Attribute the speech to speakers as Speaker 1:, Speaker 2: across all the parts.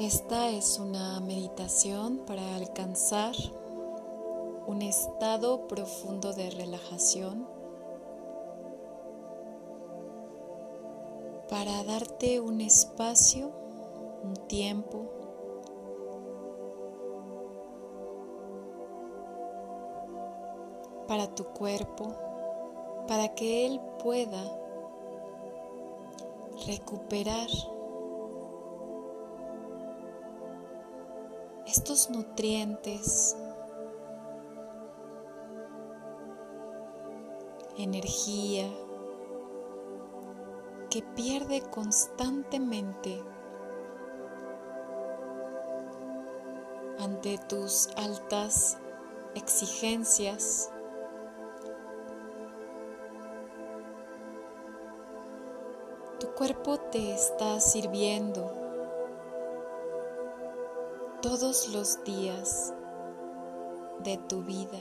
Speaker 1: Esta es una meditación para alcanzar un estado profundo de relajación, para darte un espacio, un tiempo para tu cuerpo, para que él pueda recuperar estos nutrientes, energía que pierde constantemente ante tus altas exigencias. Tu cuerpo te está sirviendo todos los días de tu vida.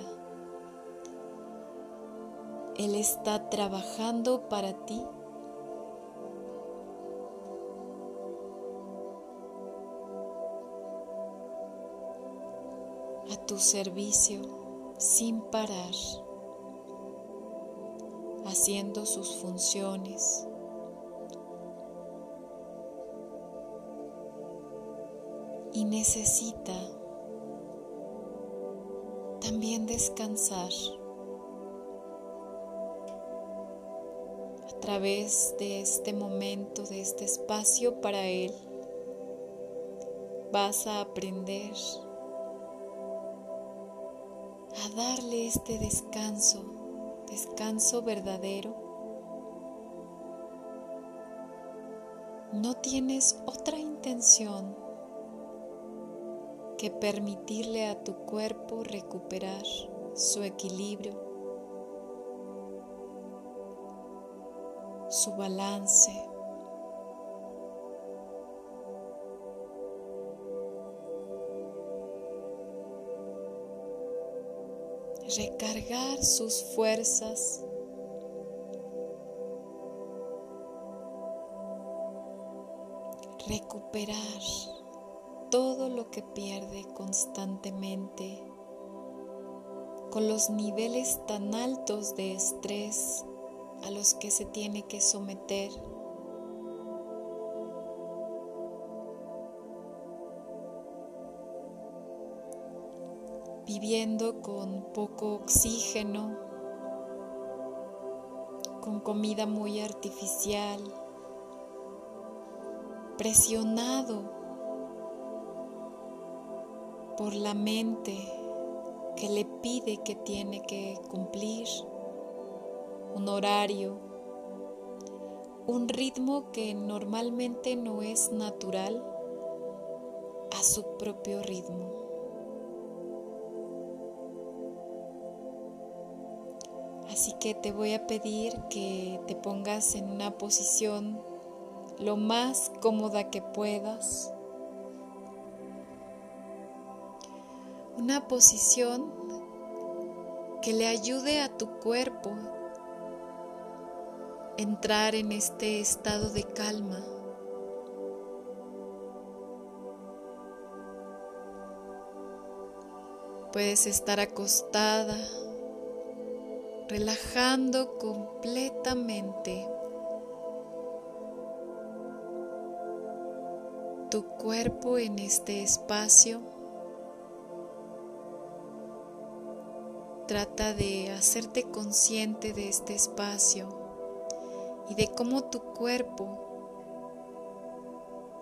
Speaker 1: Él está trabajando para ti. a tu servicio sin parar, haciendo sus funciones. Y necesita también descansar a través de este momento, de este espacio para Él. Vas a aprender a darle este descanso, descanso verdadero. No tienes otra intención que permitirle a tu cuerpo recuperar su equilibrio, su balance. recargar sus fuerzas recuperar todo lo que pierde constantemente con los niveles tan altos de estrés a los que se tiene que someter. viviendo con poco oxígeno, con comida muy artificial, presionado por la mente que le pide que tiene que cumplir un horario, un ritmo que normalmente no es natural a su propio ritmo. Así que te voy a pedir que te pongas en una posición lo más cómoda que puedas. Una posición que le ayude a tu cuerpo entrar en este estado de calma. Puedes estar acostada, relajando completamente tu cuerpo en este espacio. Trata de hacerte consciente de este espacio y de cómo tu cuerpo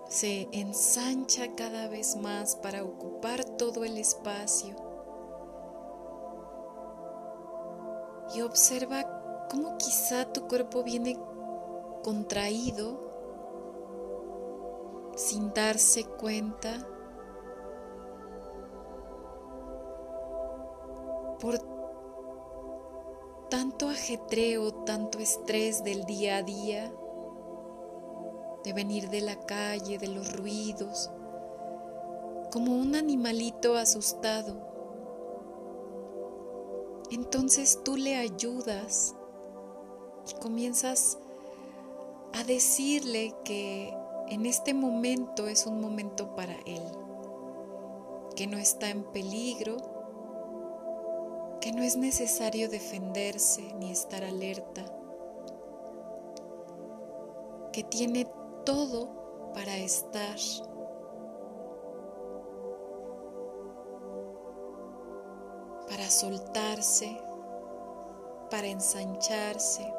Speaker 1: se ensancha cada vez más para ocupar todo el espacio. Y observa cómo quizá tu cuerpo viene contraído sin darse cuenta por tanto ajetreo, tanto estrés del día a día, de venir de la calle, de los ruidos, como un animalito asustado. Entonces tú le ayudas y comienzas a decirle que en este momento es un momento para Él, que no está en peligro, que no es necesario defenderse ni estar alerta, que tiene todo para estar para soltarse, para ensancharse.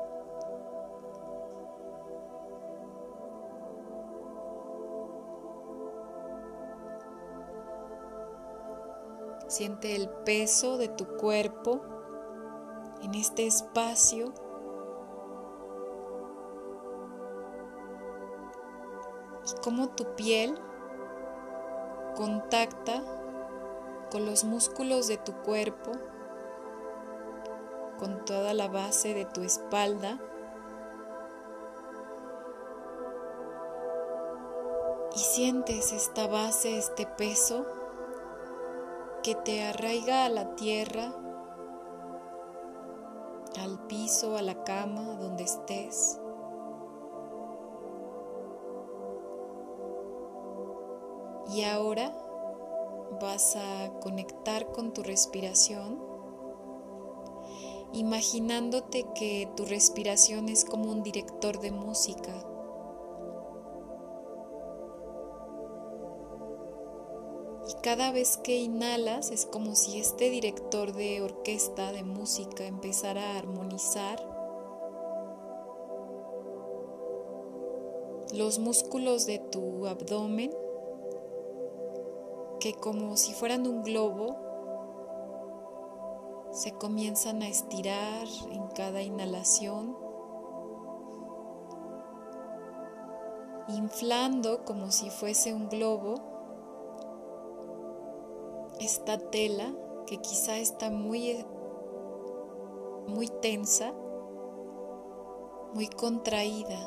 Speaker 1: Siente el peso de tu cuerpo en este espacio. Y cómo tu piel contacta con los músculos de tu cuerpo, con toda la base de tu espalda. Y sientes esta base, este peso que te arraiga a la tierra, al piso, a la cama, donde estés. Y ahora vas a conectar con tu respiración, imaginándote que tu respiración es como un director de música. Cada vez que inhalas es como si este director de orquesta de música empezara a armonizar los músculos de tu abdomen que como si fueran un globo se comienzan a estirar en cada inhalación, inflando como si fuese un globo esta tela que quizá está muy muy tensa, muy contraída.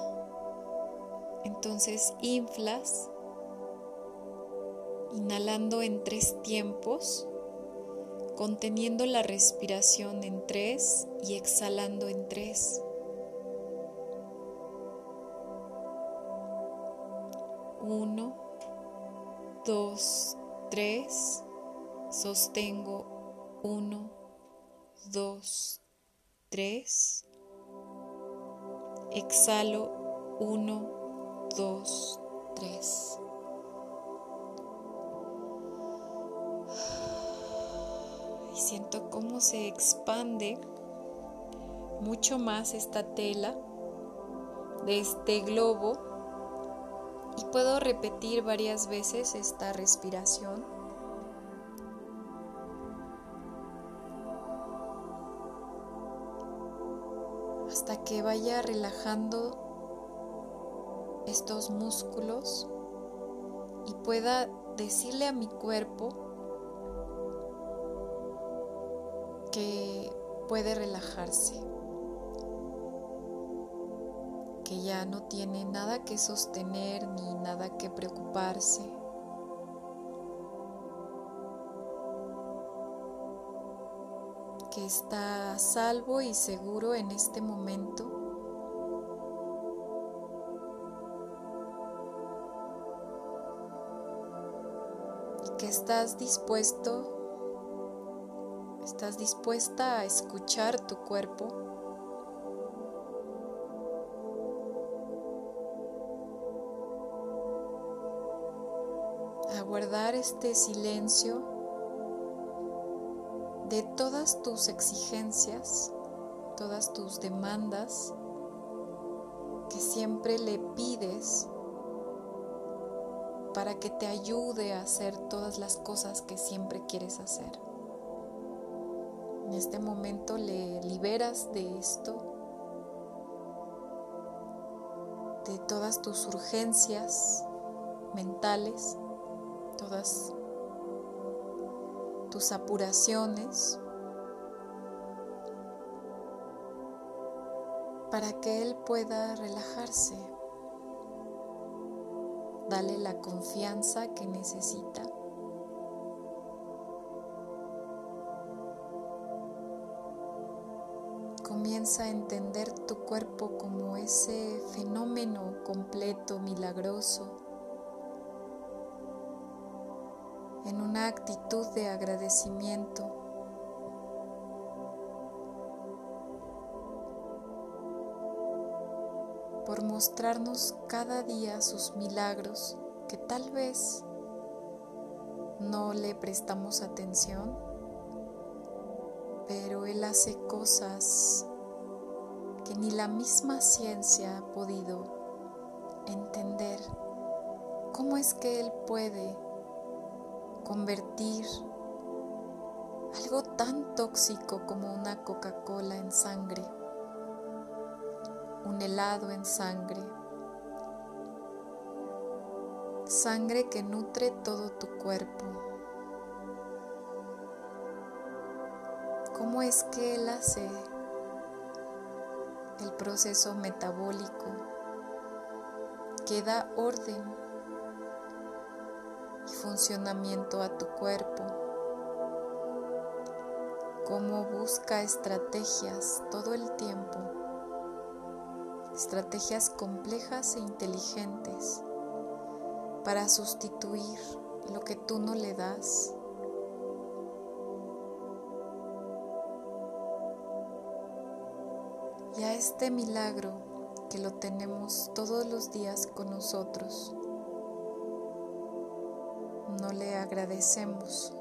Speaker 1: Entonces inflas inhalando en tres tiempos, conteniendo la respiración en tres y exhalando en tres. Uno, dos, tres, sostengo uno, dos, tres, exhalo uno, dos, tres. siento cómo se expande mucho más esta tela de este globo y puedo repetir varias veces esta respiración. Hasta que vaya relajando estos músculos y pueda decirle a mi cuerpo que puede relajarse, que ya no tiene nada que sostener ni nada que preocuparse. Está salvo y seguro en este momento. Que estás dispuesto ¿Estás dispuesta a escuchar tu cuerpo? A guardar este silencio de todas tus exigencias, todas tus demandas que siempre le pides para que te ayude a hacer todas las cosas que siempre quieres hacer. En este momento le liberas de esto, de todas tus urgencias mentales, todas tus apuraciones, para que Él pueda relajarse. Dale la confianza que necesita. Comienza a entender tu cuerpo como ese fenómeno completo, milagroso, en una actitud de agradecimiento. por mostrarnos cada día sus milagros que tal vez no le prestamos atención, pero Él hace cosas que ni la misma ciencia ha podido entender. ¿Cómo es que Él puede convertir algo tan tóxico como una Coca-Cola en sangre, un helado en sangre, sangre que nutre todo tu cuerpo. ¿Cómo es que Él hace el proceso metabólico que da orden funcionamiento a tu cuerpo? ¿Cómo busca estrategias todo el tiempo? Estrategias complejas e inteligentes para sustituir lo que tú no le das. Y a este milagro que lo tenemos todos los días con nosotros, agradecemos,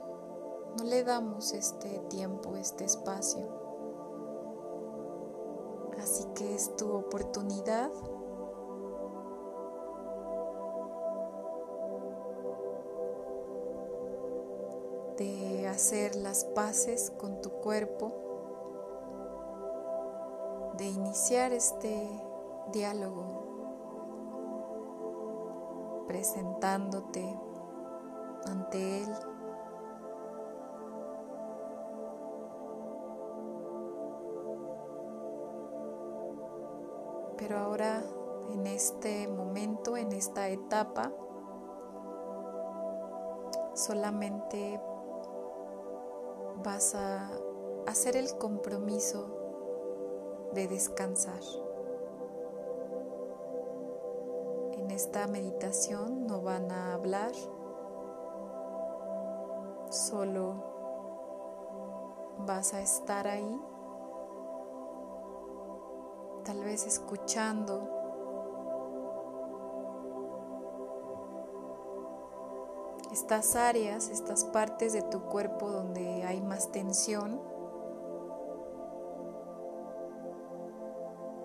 Speaker 1: no le damos este tiempo, este espacio. Así que es tu oportunidad. De hacer las paces con tu cuerpo, de iniciar este diálogo. Presentándote ante Él. Pero ahora, en este momento, en esta etapa, solamente vas a hacer el compromiso de descansar. En esta meditación no van a hablar, solo vas a estar ahí, tal vez escuchando estas áreas, estas partes de tu cuerpo donde hay más tensión.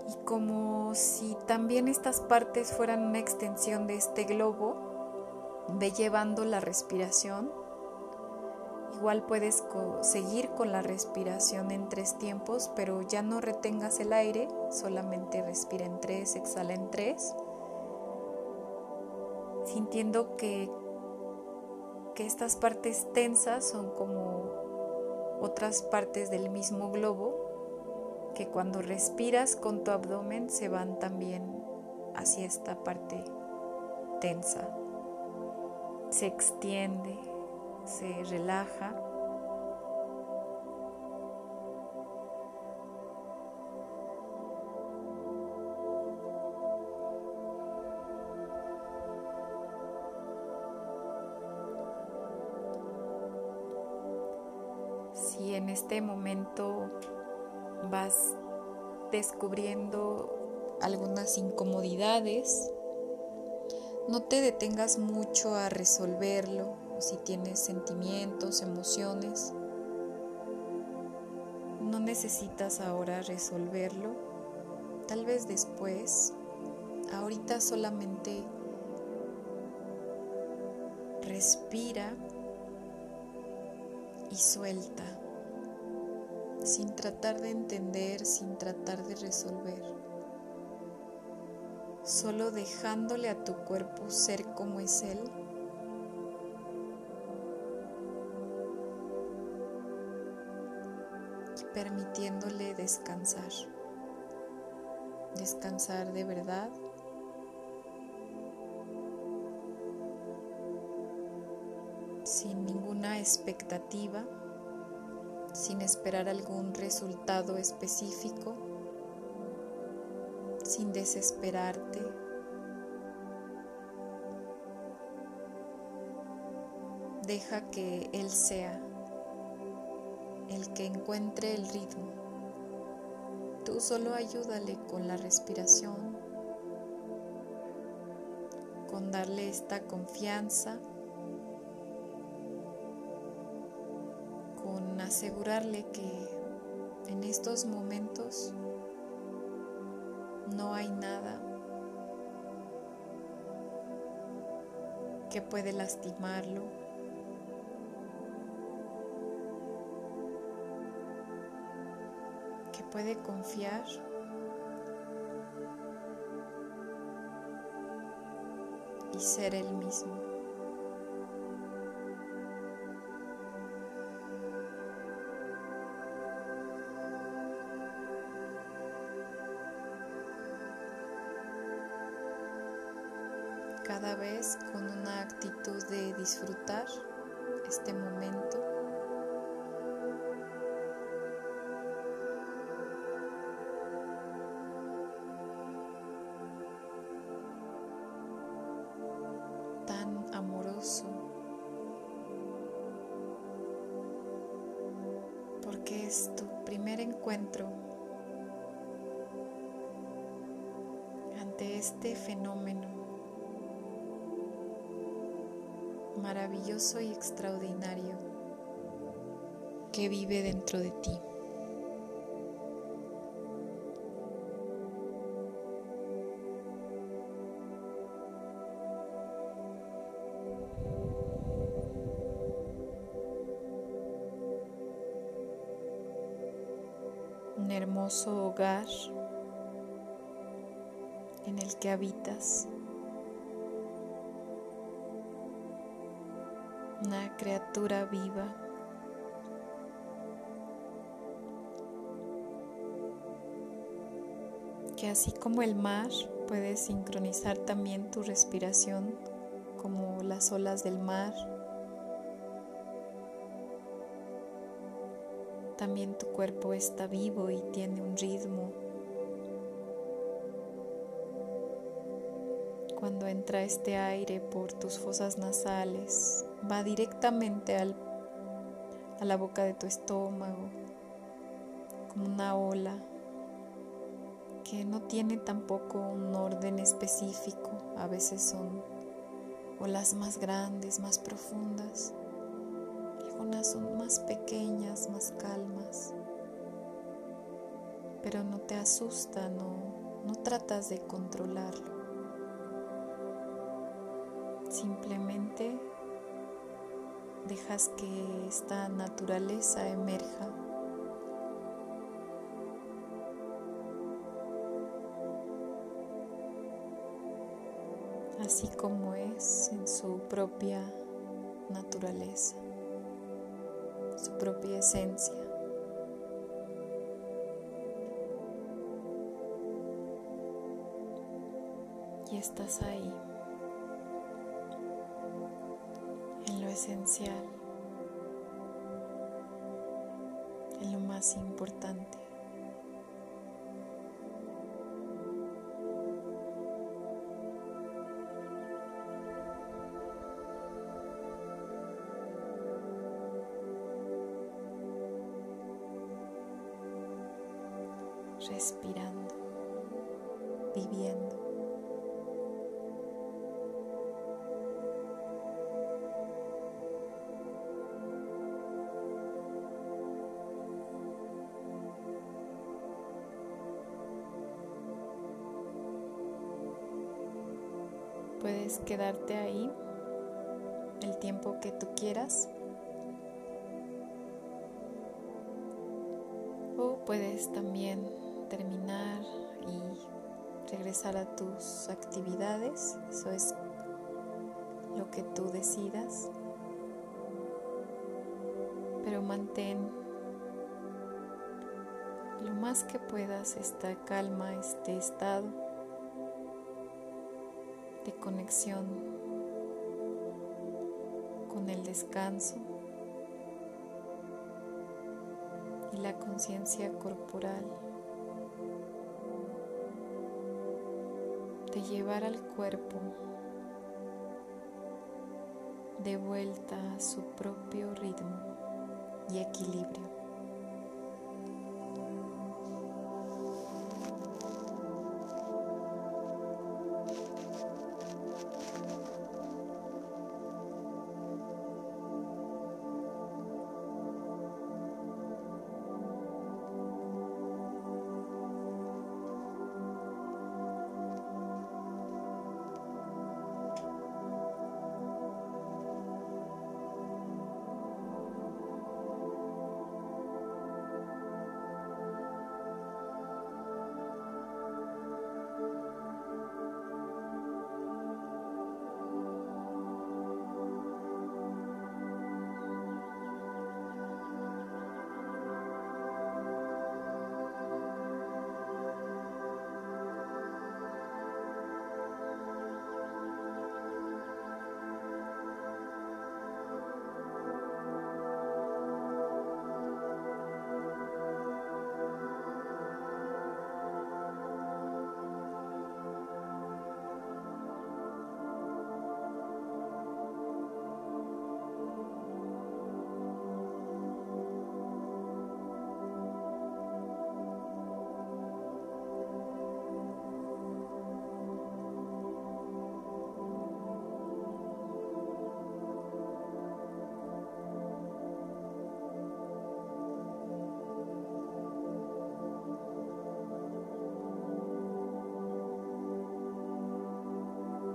Speaker 1: Y como si también estas partes fueran una extensión de este globo, ve llevando la respiración. Igual puedes seguir con la respiración en tres tiempos, pero ya no retengas el aire, solamente respira en tres, exhala en tres, sintiendo que que estas partes tensas son como otras partes del mismo globo que cuando respiras con tu abdomen se van también hacia esta parte tensa. Se extiende, se relaja. Si en este momento vas descubriendo algunas incomodidades, no te detengas mucho a resolverlo, si tienes sentimientos, emociones. No necesitas ahora resolverlo, tal vez después. Ahorita solamente respira y suelta sin tratar de entender, sin tratar de resolver, solo dejándole a tu cuerpo ser como es Él. Permitiéndole descansar, descansar de verdad. sin ninguna expectativa sin esperar algún resultado específico, sin desesperarte. deja que Él sea el que encuentre el ritmo. Tú solo ayúdale con la respiración, con darle esta confianza, con asegurarle que en estos momentos no hay nada que puede lastimarlo. Que puede confiar. Y ser el mismo. cada vez con una actitud de disfrutar este momento. Porque es tu primer encuentro ante este fenómeno maravilloso y extraordinario que vive dentro de ti. En el que habitas. una criatura viva. Que así como el mar puedes sincronizar también tu respiración como las olas del mar. También tu cuerpo está vivo y tiene un ritmo cuando entra este aire por tus fosas nasales, va directamente al, a la boca de tu estómago, como una ola que no tiene tampoco un orden específico. A veces son olas más grandes, más profundas. Son más pequeñas, más calmas. Pero no te asusta, no, no tratas de controlarlo. Simplemente dejas que esta naturaleza emerja. así como es en su propia naturaleza, su propia esencia. Y estás ahí. esencial, en lo más importante. Puedes quedarte ahí el tiempo que tú quieras. O puedes también terminar y regresar a tus actividades. Eso es lo que tú decidas. Pero mantén lo más que puedas esta calma, este estado de conexión con el descanso y la conciencia corporal, de llevar al cuerpo de vuelta a su propio ritmo y equilibrio.